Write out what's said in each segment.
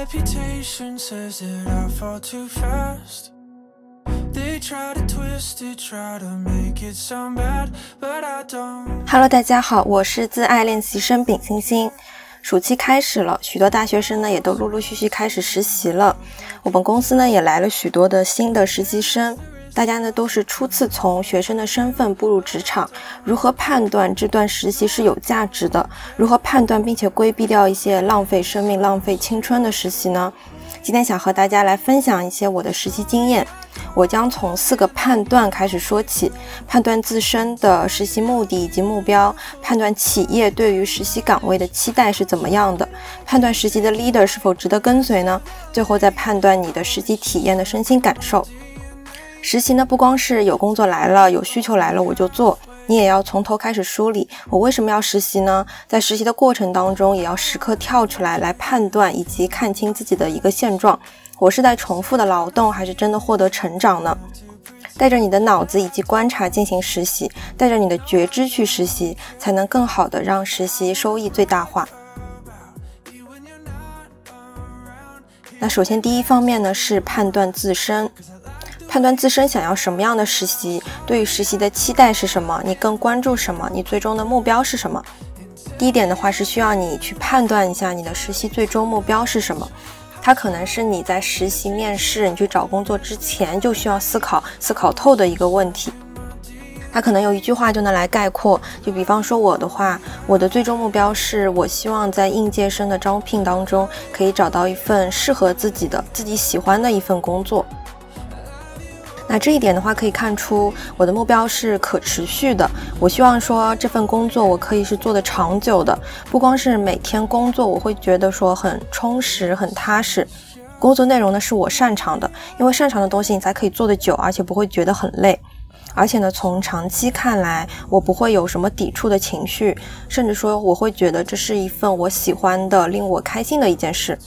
reputation says that I fall too fast. They try to twist it, try to make it sound bad, but I don't. Hello，大家好，我是自爱练习生丙星星。暑期开始了，许多大学生呢也都陆陆续续开始实习了。我们公司呢也来了许多的新的实习生，大家呢都是初次从学生的身份步入职场。如何判断这段实习是有价值的？如何判断并且规避掉一些浪费生命、浪费青春的实习呢？今天想和大家来分享一些我的实习经验。我将从四个判断开始说起：判断自身的实习目的以及目标，判断企业对于实习岗位的期待是怎么样的，判断实习的 leader 是否值得跟随呢？最后再判断你的实习体验的身心感受。实习呢，不光是有工作来了，有需求来了我就做，你也要从头开始梳理我为什么要实习呢？在实习的过程当中，也要时刻跳出来来判断以及看清自己的一个现状。我是在重复的劳动，还是真的获得成长呢？带着你的脑子以及观察进行实习，带着你的觉知去实习，才能更好的让实习收益最大化。那首先第一方面呢是判断自身，判断自身想要什么样的实习，对于实习的期待是什么，你更关注什么，你最终的目标是什么？第一点的话是需要你去判断一下你的实习最终目标是什么。它可能是你在实习面试、你去找工作之前就需要思考、思考透的一个问题。它可能有一句话就能来概括，就比方说我的话，我的最终目标是我希望在应届生的招聘当中可以找到一份适合自己的、自己喜欢的一份工作。那这一点的话，可以看出我的目标是可持续的。我希望说这份工作我可以是做的长久的，不光是每天工作，我会觉得说很充实、很踏实。工作内容呢是我擅长的，因为擅长的东西你才可以做得久，而且不会觉得很累。而且呢，从长期看来，我不会有什么抵触的情绪，甚至说我会觉得这是一份我喜欢的、令我开心的一件事。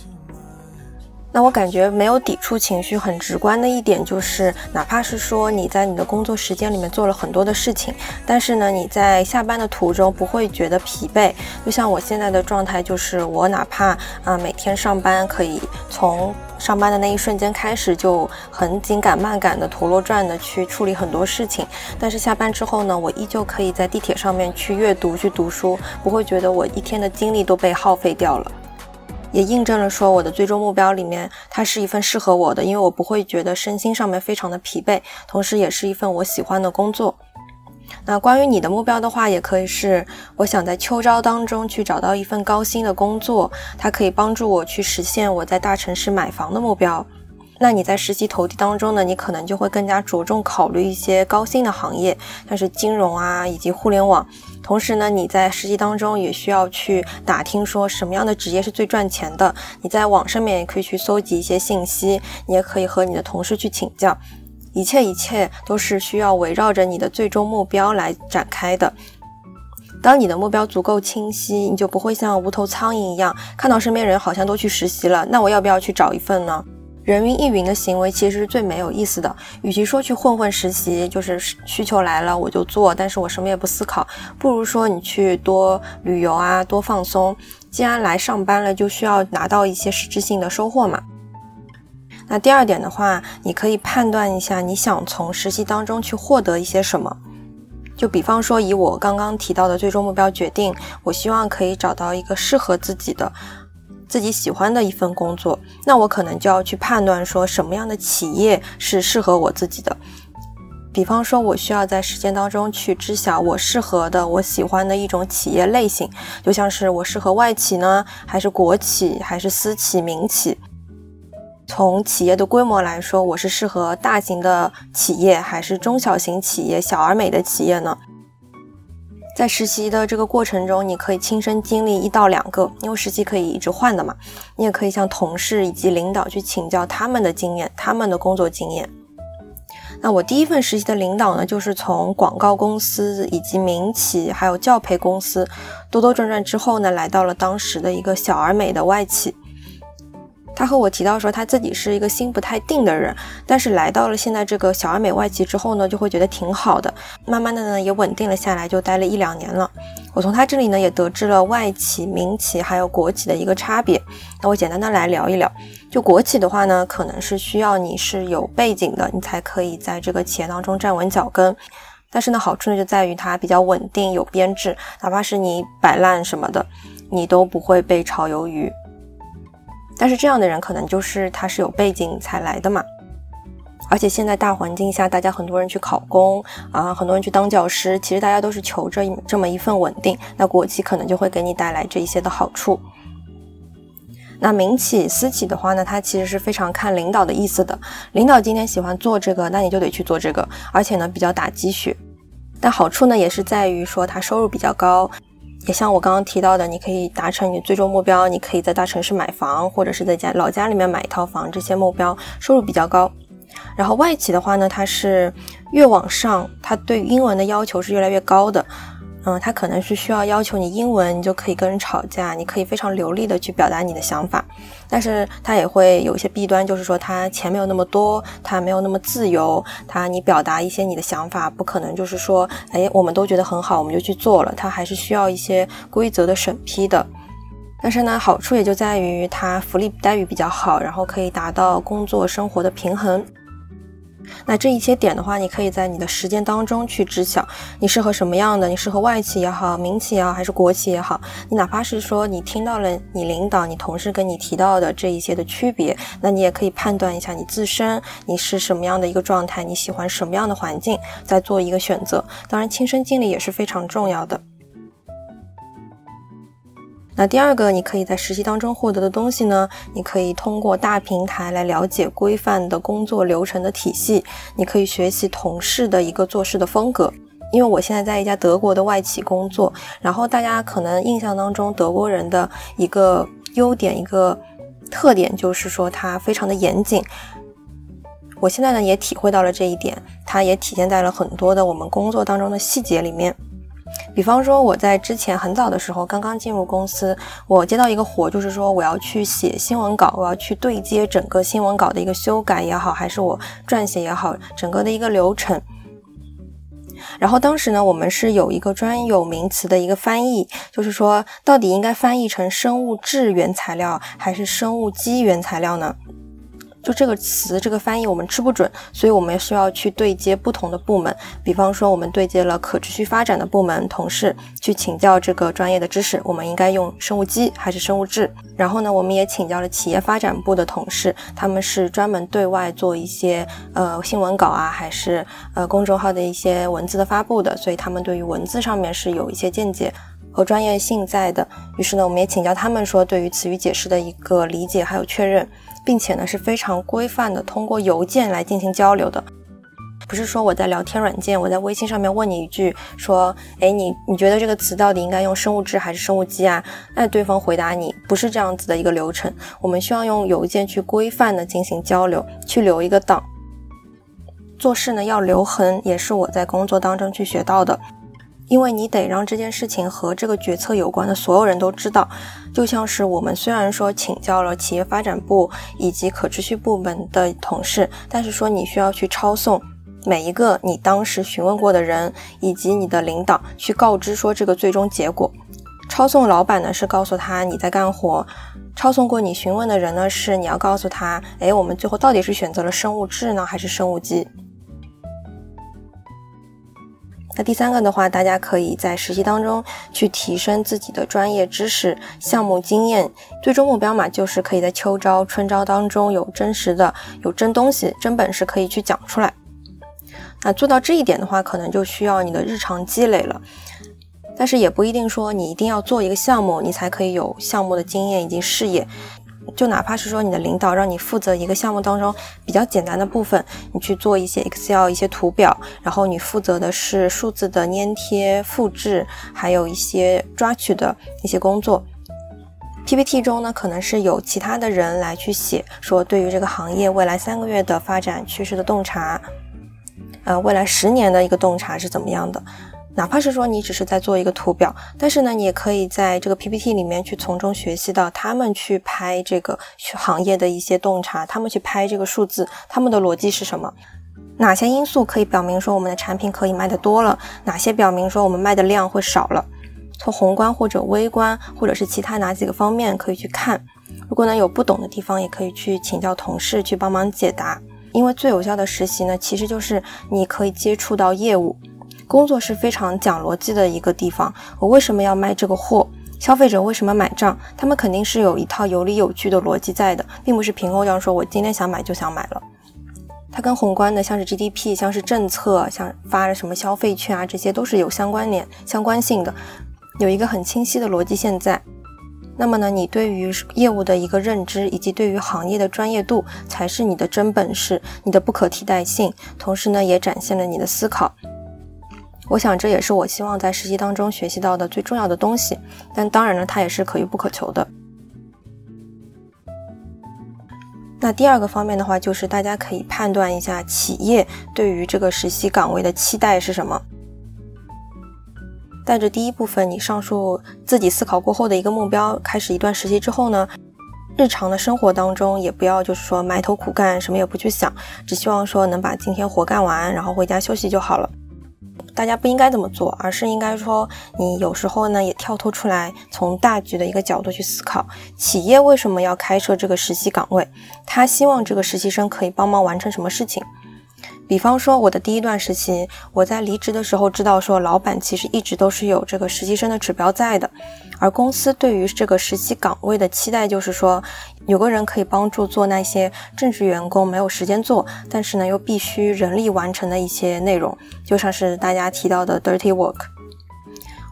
那我感觉没有抵触情绪，很直观的一点就是，哪怕是说你在你的工作时间里面做了很多的事情，但是呢，你在下班的途中不会觉得疲惫。就像我现在的状态，就是我哪怕啊每天上班可以从上班的那一瞬间开始就很紧赶慢赶的陀螺转的去处理很多事情，但是下班之后呢，我依旧可以在地铁上面去阅读、去读书，不会觉得我一天的精力都被耗费掉了。也印证了说我的最终目标里面，它是一份适合我的，因为我不会觉得身心上面非常的疲惫，同时也是一份我喜欢的工作。那关于你的目标的话，也可以是我想在秋招当中去找到一份高薪的工作，它可以帮助我去实现我在大城市买房的目标。那你在实习投递当中呢，你可能就会更加着重考虑一些高薪的行业，像是金融啊以及互联网。同时呢，你在实习当中也需要去打听说什么样的职业是最赚钱的。你在网上面也可以去搜集一些信息，你也可以和你的同事去请教。一切一切都是需要围绕着你的最终目标来展开的。当你的目标足够清晰，你就不会像无头苍蝇一样，看到身边人好像都去实习了，那我要不要去找一份呢？人云亦云的行为其实是最没有意思的。与其说去混混实习，就是需求来了我就做，但是我什么也不思考，不如说你去多旅游啊，多放松。既然来上班了，就需要拿到一些实质性的收获嘛。那第二点的话，你可以判断一下你想从实习当中去获得一些什么。就比方说，以我刚刚提到的最终目标决定，我希望可以找到一个适合自己的。自己喜欢的一份工作，那我可能就要去判断说什么样的企业是适合我自己的。比方说，我需要在实践当中去知晓我适合的、我喜欢的一种企业类型，就像是我适合外企呢，还是国企，还是私企、民企？从企业的规模来说，我是适合大型的企业，还是中小型企业、小而美的企业呢？在实习的这个过程中，你可以亲身经历一到两个，因为实习可以一直换的嘛。你也可以向同事以及领导去请教他们的经验，他们的工作经验。那我第一份实习的领导呢，就是从广告公司以及民企还有教培公司兜兜转转之后呢，来到了当时的一个小而美的外企。他和我提到说，他自己是一个心不太定的人，但是来到了现在这个小而美外企之后呢，就会觉得挺好的，慢慢的呢也稳定了下来，就待了一两年了。我从他这里呢也得知了外企、民企还有国企的一个差别。那我简单的来聊一聊，就国企的话呢，可能是需要你是有背景的，你才可以在这个企业当中站稳脚跟。但是呢，好处呢就在于它比较稳定，有编制，哪怕是你摆烂什么的，你都不会被炒鱿鱼。但是这样的人可能就是他是有背景才来的嘛，而且现在大环境下，大家很多人去考公啊，很多人去当教师，其实大家都是求着这么一份稳定。那国企可能就会给你带来这一些的好处。那民企、私企的话呢，它其实是非常看领导的意思的。领导今天喜欢做这个，那你就得去做这个，而且呢比较打鸡血。但好处呢也是在于说它收入比较高。也像我刚刚提到的，你可以达成你最终目标，你可以在大城市买房，或者是在家老家里面买一套房，这些目标收入比较高。然后外企的话呢，它是越往上，它对英文的要求是越来越高的。嗯，他可能是需要要求你英文，你就可以跟人吵架，你可以非常流利的去表达你的想法，但是他也会有一些弊端，就是说他钱没有那么多，他没有那么自由，他你表达一些你的想法，不可能就是说，哎，我们都觉得很好，我们就去做了，他还是需要一些规则的审批的。但是呢，好处也就在于他福利待遇比较好，然后可以达到工作生活的平衡。那这一些点的话，你可以在你的时间当中去知晓你适合什么样的，你适合外企也好，民企也好，还是国企也好，你哪怕是说你听到了你领导、你同事跟你提到的这一些的区别，那你也可以判断一下你自身你是什么样的一个状态，你喜欢什么样的环境，再做一个选择。当然，亲身经历也是非常重要的。那第二个，你可以在实习当中获得的东西呢？你可以通过大平台来了解规范的工作流程的体系，你可以学习同事的一个做事的风格。因为我现在在一家德国的外企工作，然后大家可能印象当中德国人的一个优点、一个特点就是说他非常的严谨。我现在呢也体会到了这一点，它也体现在了很多的我们工作当中的细节里面。比方说，我在之前很早的时候，刚刚进入公司，我接到一个活，就是说我要去写新闻稿，我要去对接整个新闻稿的一个修改也好，还是我撰写也好，整个的一个流程。然后当时呢，我们是有一个专有名词的一个翻译，就是说到底应该翻译成生物质原材料还是生物基原材料呢？就这个词，这个翻译我们吃不准，所以我们需要去对接不同的部门。比方说，我们对接了可持续发展的部门同事，去请教这个专业的知识，我们应该用生物基还是生物质？然后呢，我们也请教了企业发展部的同事，他们是专门对外做一些呃新闻稿啊，还是呃公众号的一些文字的发布的，所以他们对于文字上面是有一些见解和专业性在的。于是呢，我们也请教他们说，对于词语解释的一个理解还有确认。并且呢是非常规范的，通过邮件来进行交流的，不是说我在聊天软件，我在微信上面问你一句，说，哎，你你觉得这个词到底应该用生物质还是生物基啊？那对方回答你不是这样子的一个流程，我们需要用邮件去规范的进行交流，去留一个档。做事呢要留痕，也是我在工作当中去学到的。因为你得让这件事情和这个决策有关的所有人都知道，就像是我们虽然说请教了企业发展部以及可持续部门的同事，但是说你需要去抄送每一个你当时询问过的人以及你的领导去告知说这个最终结果。抄送老板呢是告诉他你在干活，抄送过你询问的人呢是你要告诉他，哎，我们最后到底是选择了生物质呢还是生物基？那第三个的话，大家可以在实习当中去提升自己的专业知识、项目经验，最终目标嘛，就是可以在秋招、春招当中有真实的、有真东西、真本事可以去讲出来。那做到这一点的话，可能就需要你的日常积累了，但是也不一定说你一定要做一个项目，你才可以有项目的经验以及视野。就哪怕是说你的领导让你负责一个项目当中比较简单的部分，你去做一些 Excel 一些图表，然后你负责的是数字的粘贴、复制，还有一些抓取的一些工作。PPT 中呢，可能是有其他的人来去写，说对于这个行业未来三个月的发展趋势的洞察，呃，未来十年的一个洞察是怎么样的。哪怕是说你只是在做一个图表，但是呢，你也可以在这个 PPT 里面去从中学习到他们去拍这个行业的一些洞察，他们去拍这个数字，他们的逻辑是什么？哪些因素可以表明说我们的产品可以卖的多了？哪些表明说我们卖的量会少了？从宏观或者微观，或者是其他哪几个方面可以去看？如果呢有不懂的地方，也可以去请教同事去帮忙解答。因为最有效的实习呢，其实就是你可以接触到业务。工作是非常讲逻辑的一个地方。我为什么要卖这个货？消费者为什么买账？他们肯定是有一套有理有据的逻辑在的，并不是凭空这样说。我今天想买就想买了。它跟宏观的，像是 GDP，像是政策，像发了什么消费券啊，这些都是有相关联、相关性的，有一个很清晰的逻辑线在。那么呢，你对于业务的一个认知，以及对于行业的专业度，才是你的真本事，你的不可替代性。同时呢，也展现了你的思考。我想这也是我希望在实习当中学习到的最重要的东西，但当然呢，它也是可遇不可求的。那第二个方面的话，就是大家可以判断一下企业对于这个实习岗位的期待是什么。带着第一部分你上述自己思考过后的一个目标，开始一段实习之后呢，日常的生活当中也不要就是说埋头苦干，什么也不去想，只希望说能把今天活干完，然后回家休息就好了。大家不应该这么做，而是应该说，你有时候呢也跳脱出来，从大局的一个角度去思考，企业为什么要开设这个实习岗位？他希望这个实习生可以帮忙完成什么事情？比方说，我的第一段实习，我在离职的时候知道说，老板其实一直都是有这个实习生的指标在的，而公司对于这个实习岗位的期待就是说，有个人可以帮助做那些正式员工没有时间做，但是呢又必须人力完成的一些内容，就像是大家提到的 dirty work。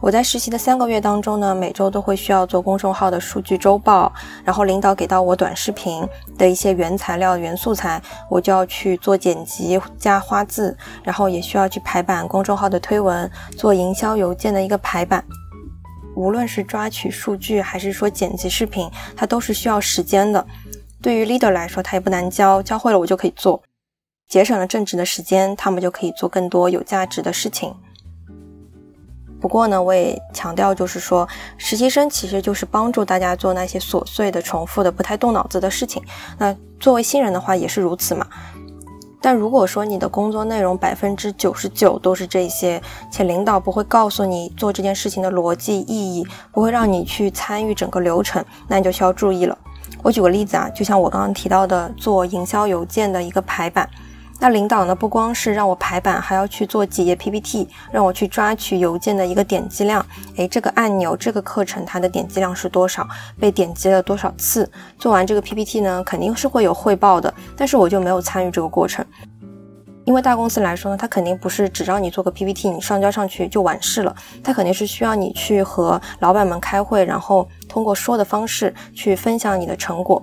我在实习的三个月当中呢，每周都会需要做公众号的数据周报，然后领导给到我短视频的一些原材料、原素材，我就要去做剪辑加花字，然后也需要去排版公众号的推文，做营销邮件的一个排版。无论是抓取数据还是说剪辑视频，它都是需要时间的。对于 leader 来说，他也不难教，教会了我就可以做，节省了正职的时间，他们就可以做更多有价值的事情。不过呢，我也强调，就是说，实习生其实就是帮助大家做那些琐碎的、重复的、不太动脑子的事情。那作为新人的话，也是如此嘛。但如果说你的工作内容百分之九十九都是这些，且领导不会告诉你做这件事情的逻辑意义，不会让你去参与整个流程，那你就需要注意了。我举个例子啊，就像我刚刚提到的，做营销邮件的一个排版。那领导呢？不光是让我排版，还要去做几页 PPT，让我去抓取邮件的一个点击量。诶，这个按钮，这个课程它的点击量是多少？被点击了多少次？做完这个 PPT 呢，肯定是会有汇报的。但是我就没有参与这个过程，因为大公司来说呢，它肯定不是只让你做个 PPT，你上交上去就完事了。它肯定是需要你去和老板们开会，然后通过说的方式去分享你的成果。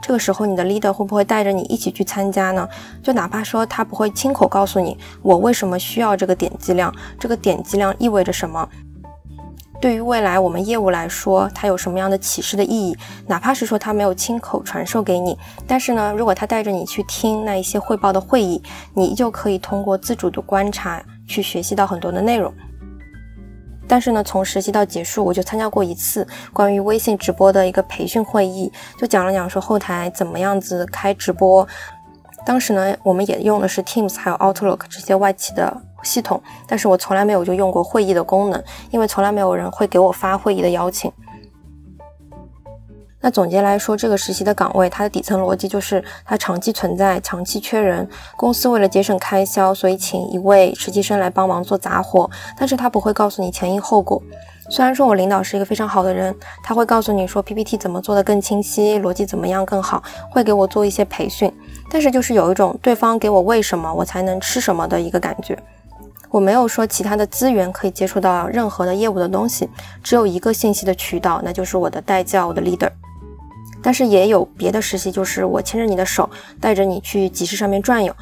这个时候，你的 leader 会不会带着你一起去参加呢？就哪怕说他不会亲口告诉你我为什么需要这个点击量，这个点击量意味着什么，对于未来我们业务来说，它有什么样的启示的意义？哪怕是说他没有亲口传授给你，但是呢，如果他带着你去听那一些汇报的会议，你就可以通过自主的观察去学习到很多的内容。但是呢，从实习到结束，我就参加过一次关于微信直播的一个培训会议，就讲了讲说后台怎么样子开直播。当时呢，我们也用的是 Teams 还有 Outlook 这些外企的系统，但是我从来没有就用过会议的功能，因为从来没有人会给我发会议的邀请。那总结来说，这个实习的岗位，它的底层逻辑就是它长期存在，长期缺人。公司为了节省开销，所以请一位实习生来帮忙做杂活，但是他不会告诉你前因后果。虽然说我领导是一个非常好的人，他会告诉你说 PPT 怎么做的更清晰，逻辑怎么样更好，会给我做一些培训，但是就是有一种对方给我为什么我才能吃什么的一个感觉。我没有说其他的资源可以接触到任何的业务的东西，只有一个信息的渠道，那就是我的代教，我的 leader。但是也有别的实习，就是我牵着你的手，带着你去集市上面转悠，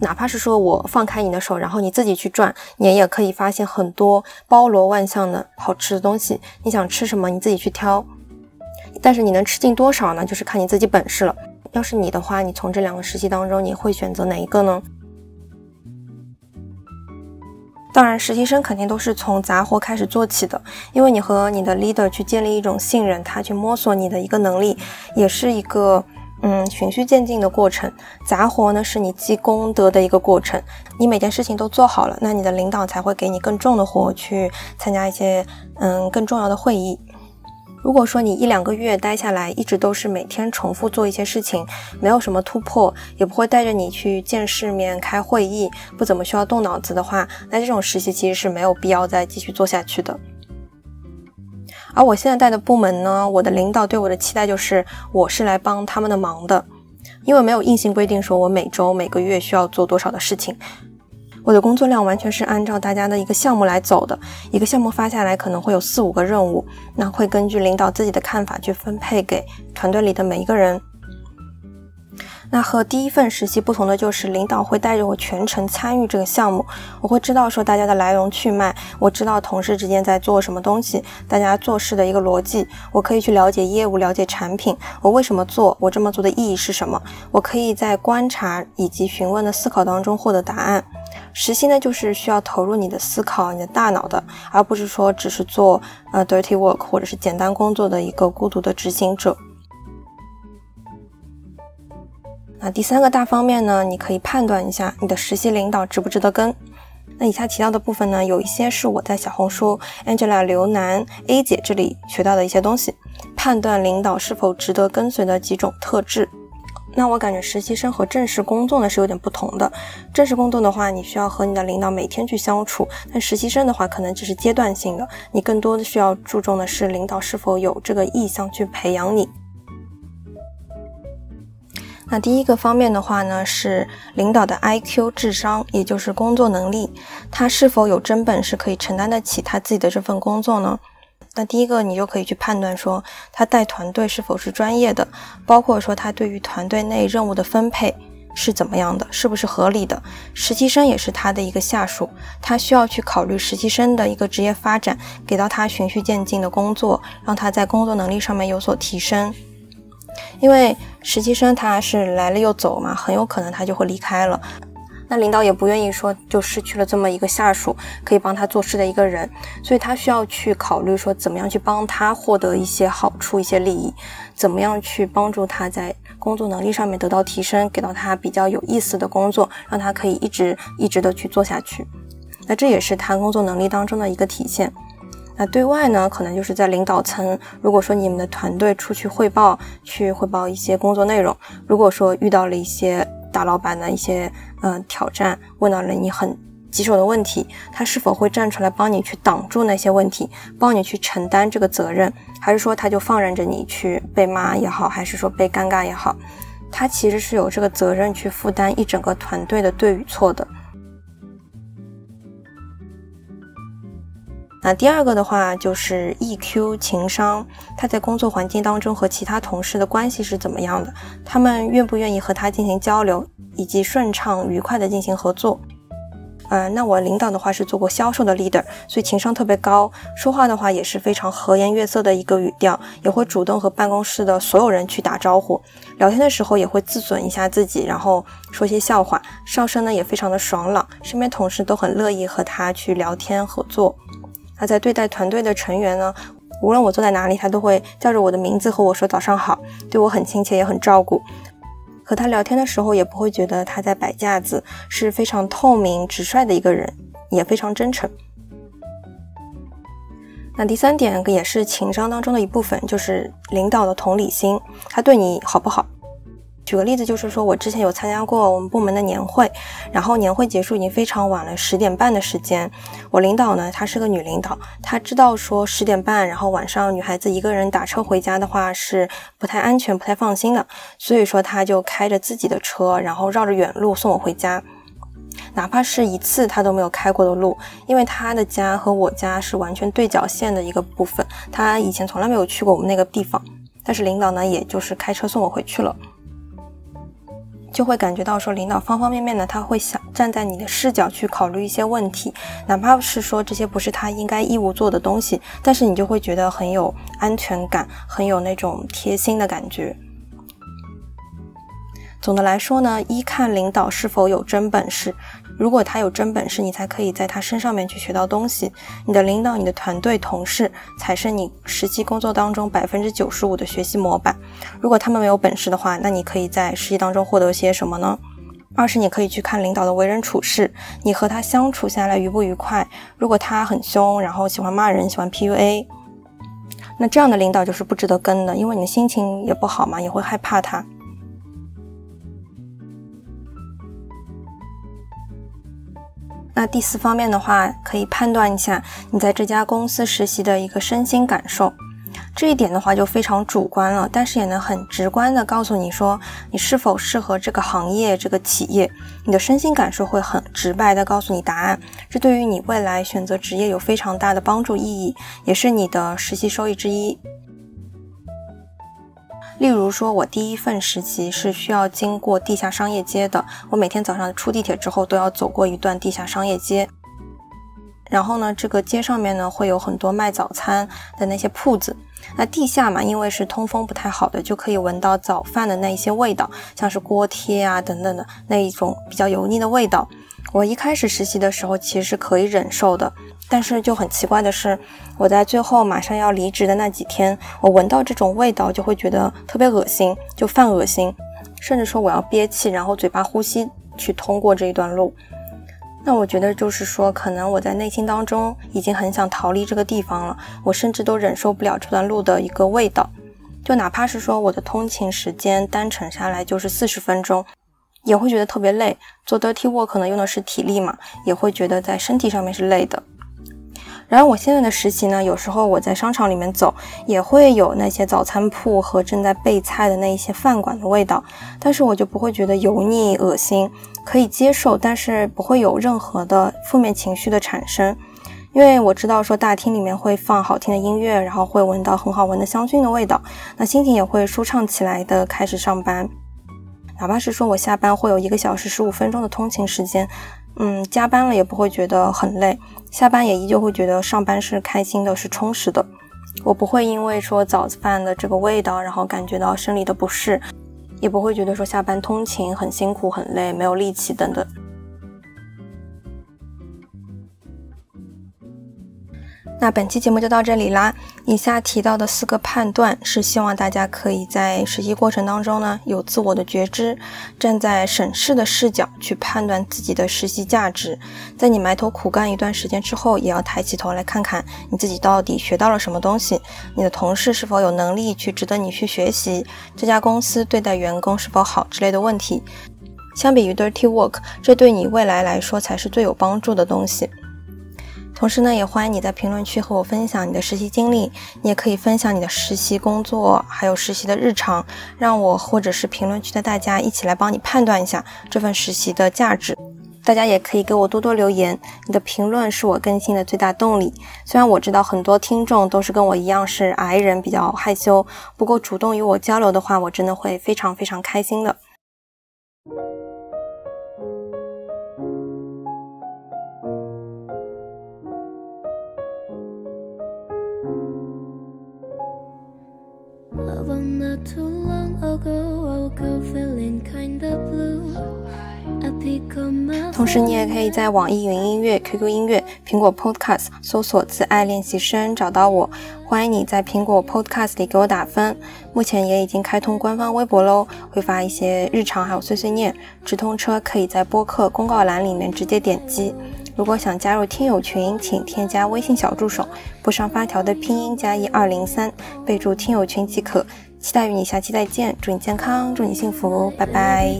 哪怕是说我放开你的手，然后你自己去转，你也可以发现很多包罗万象的好吃的东西。你想吃什么，你自己去挑。但是你能吃进多少呢？就是看你自己本事了。要是你的话，你从这两个实习当中，你会选择哪一个呢？当然，实习生肯定都是从杂活开始做起的，因为你和你的 leader 去建立一种信任，他去摸索你的一个能力，也是一个嗯循序渐进的过程。杂活呢，是你积功德的一个过程。你每件事情都做好了，那你的领导才会给你更重的活去参加一些嗯更重要的会议。如果说你一两个月待下来，一直都是每天重复做一些事情，没有什么突破，也不会带着你去见世面、开会议，不怎么需要动脑子的话，那这种实习其实是没有必要再继续做下去的。而我现在带的部门呢，我的领导对我的期待就是我是来帮他们的忙的，因为没有硬性规定说我每周、每个月需要做多少的事情。我的工作量完全是按照大家的一个项目来走的，一个项目发下来可能会有四五个任务，那会根据领导自己的看法去分配给团队里的每一个人。那和第一份实习不同的就是，领导会带着我全程参与这个项目，我会知道说大家的来龙去脉，我知道同事之间在做什么东西，大家做事的一个逻辑，我可以去了解业务，了解产品，我为什么做，我这么做的意义是什么，我可以在观察以及询问的思考当中获得答案。实习呢，就是需要投入你的思考、你的大脑的，而不是说只是做呃 dirty work 或者是简单工作的一个孤独的执行者。那第三个大方面呢，你可以判断一下你的实习领导值不值得跟。那以下提到的部分呢，有一些是我在小红书 Angela 刘楠 A 姐这里学到的一些东西，判断领导是否值得跟随的几种特质。那我感觉实习生和正式工作呢是有点不同的。正式工作的话，你需要和你的领导每天去相处；但实习生的话，可能只是阶段性的。你更多的需要注重的是领导是否有这个意向去培养你。那第一个方面的话呢，是领导的 IQ 智商，也就是工作能力，他是否有真本事可以承担得起他自己的这份工作呢？那第一个，你就可以去判断说他带团队是否是专业的，包括说他对于团队内任务的分配是怎么样的，是不是合理的。实习生也是他的一个下属，他需要去考虑实习生的一个职业发展，给到他循序渐进的工作，让他在工作能力上面有所提升。因为实习生他是来了又走嘛，很有可能他就会离开了。那领导也不愿意说就失去了这么一个下属，可以帮他做事的一个人，所以他需要去考虑说怎么样去帮他获得一些好处、一些利益，怎么样去帮助他在工作能力上面得到提升，给到他比较有意思的工作，让他可以一直一直的去做下去。那这也是他工作能力当中的一个体现。那对外呢，可能就是在领导层，如果说你们的团队出去汇报，去汇报一些工作内容，如果说遇到了一些大老板的一些嗯挑战，问到了你很棘手的问题，他是否会站出来帮你去挡住那些问题，帮你去承担这个责任，还是说他就放任着你去被骂也好，还是说被尴尬也好，他其实是有这个责任去负担一整个团队的对与错的。那第二个的话就是 EQ 情商，他在工作环境当中和其他同事的关系是怎么样的？他们愿不愿意和他进行交流，以及顺畅愉快的进行合作？呃，那我领导的话是做过销售的 leader，所以情商特别高，说话的话也是非常和颜悦色的一个语调，也会主动和办公室的所有人去打招呼，聊天的时候也会自损一下自己，然后说些笑话，上身呢也非常的爽朗，身边同事都很乐意和他去聊天合作。那在对待团队的成员呢，无论我坐在哪里，他都会叫着我的名字和我说早上好，对我很亲切，也很照顾。和他聊天的时候，也不会觉得他在摆架子，是非常透明、直率的一个人，也非常真诚。那第三点也是情商当中的一部分，就是领导的同理心，他对你好不好？举个例子，就是说我之前有参加过我们部门的年会，然后年会结束已经非常晚了，十点半的时间。我领导呢，她是个女领导，她知道说十点半，然后晚上女孩子一个人打车回家的话是不太安全、不太放心的，所以说她就开着自己的车，然后绕着远路送我回家，哪怕是一次她都没有开过的路，因为她的家和我家是完全对角线的一个部分，她以前从来没有去过我们那个地方，但是领导呢，也就是开车送我回去了。就会感觉到说，领导方方面面的，他会想站在你的视角去考虑一些问题，哪怕是说这些不是他应该义务做的东西，但是你就会觉得很有安全感，很有那种贴心的感觉。总的来说呢，一看领导是否有真本事，如果他有真本事，你才可以在他身上面去学到东西。你的领导、你的团队、同事才是你实际工作当中百分之九十五的学习模板。如果他们没有本事的话，那你可以在实习当中获得些什么呢？二是你可以去看领导的为人处事，你和他相处下来愉不愉快？如果他很凶，然后喜欢骂人，喜欢 PUA，那这样的领导就是不值得跟的，因为你的心情也不好嘛，也会害怕他。那第四方面的话，可以判断一下你在这家公司实习的一个身心感受。这一点的话就非常主观了，但是也能很直观的告诉你说你是否适合这个行业、这个企业。你的身心感受会很直白的告诉你答案，这对于你未来选择职业有非常大的帮助意义，也是你的实习收益之一。例如说，我第一份实习是需要经过地下商业街的，我每天早上出地铁之后都要走过一段地下商业街。然后呢，这个街上面呢会有很多卖早餐的那些铺子。那地下嘛，因为是通风不太好的，就可以闻到早饭的那一些味道，像是锅贴啊等等的那一种比较油腻的味道。我一开始实习的时候其实是可以忍受的，但是就很奇怪的是，我在最后马上要离职的那几天，我闻到这种味道就会觉得特别恶心，就犯恶心，甚至说我要憋气，然后嘴巴呼吸去通过这一段路。那我觉得就是说，可能我在内心当中已经很想逃离这个地方了，我甚至都忍受不了这段路的一个味道，就哪怕是说我的通勤时间单程下来就是四十分钟，也会觉得特别累。做 dirty work 可能用的是体力嘛，也会觉得在身体上面是累的。然后我现在的实习呢，有时候我在商场里面走，也会有那些早餐铺和正在备菜的那一些饭馆的味道，但是我就不会觉得油腻恶心，可以接受，但是不会有任何的负面情绪的产生，因为我知道说大厅里面会放好听的音乐，然后会闻到很好闻的香薰的味道，那心情也会舒畅起来的开始上班，哪怕是说我下班会有一个小时十五分钟的通勤时间。嗯，加班了也不会觉得很累，下班也依旧会觉得上班是开心的，是充实的。我不会因为说早饭的这个味道，然后感觉到生理的不适，也不会觉得说下班通勤很辛苦、很累、没有力气等等。那本期节目就到这里啦。以下提到的四个判断是希望大家可以在实习过程当中呢有自我的觉知，站在审视的视角去判断自己的实习价值。在你埋头苦干一段时间之后，也要抬起头来看看你自己到底学到了什么东西，你的同事是否有能力去值得你去学习，这家公司对待员工是否好之类的问题。相比于 dirty work，这对你未来来说才是最有帮助的东西。同时呢，也欢迎你在评论区和我分享你的实习经历，你也可以分享你的实习工作，还有实习的日常，让我或者是评论区的大家一起来帮你判断一下这份实习的价值。大家也可以给我多多留言，你的评论是我更新的最大动力。虽然我知道很多听众都是跟我一样是 I 人，比较害羞，不过主动与我交流的话，我真的会非常非常开心的。Too long ago I'll go feeling kinda blue 同时，你也可以在网易云音乐、QQ 音乐、苹果 Podcast 搜索“自爱练习生”找到我。欢迎你在苹果 Podcast 里给我打分。目前也已经开通官方微博喽，会发一些日常还有碎碎念。直通车可以在播客公告栏里面直接点击。如果想加入听友群，请添加微信小助手，不上发条的拼音加一二零三，备注听友群即可。期待与你下期再见，祝你健康，祝你幸福，拜拜。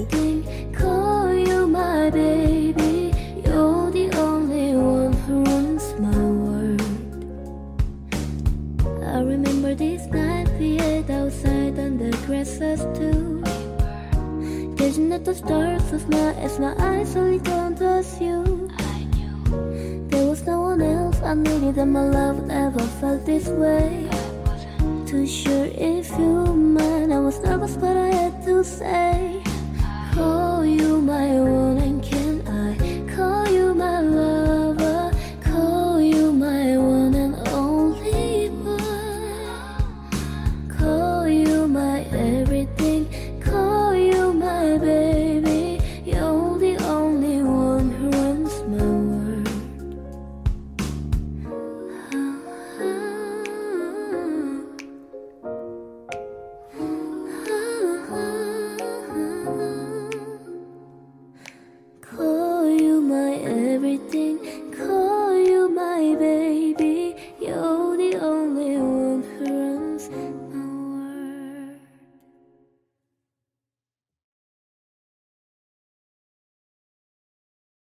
There was no one else I needed and my love never felt this way too sure if you mind. I was nervous, but I had to say, call you.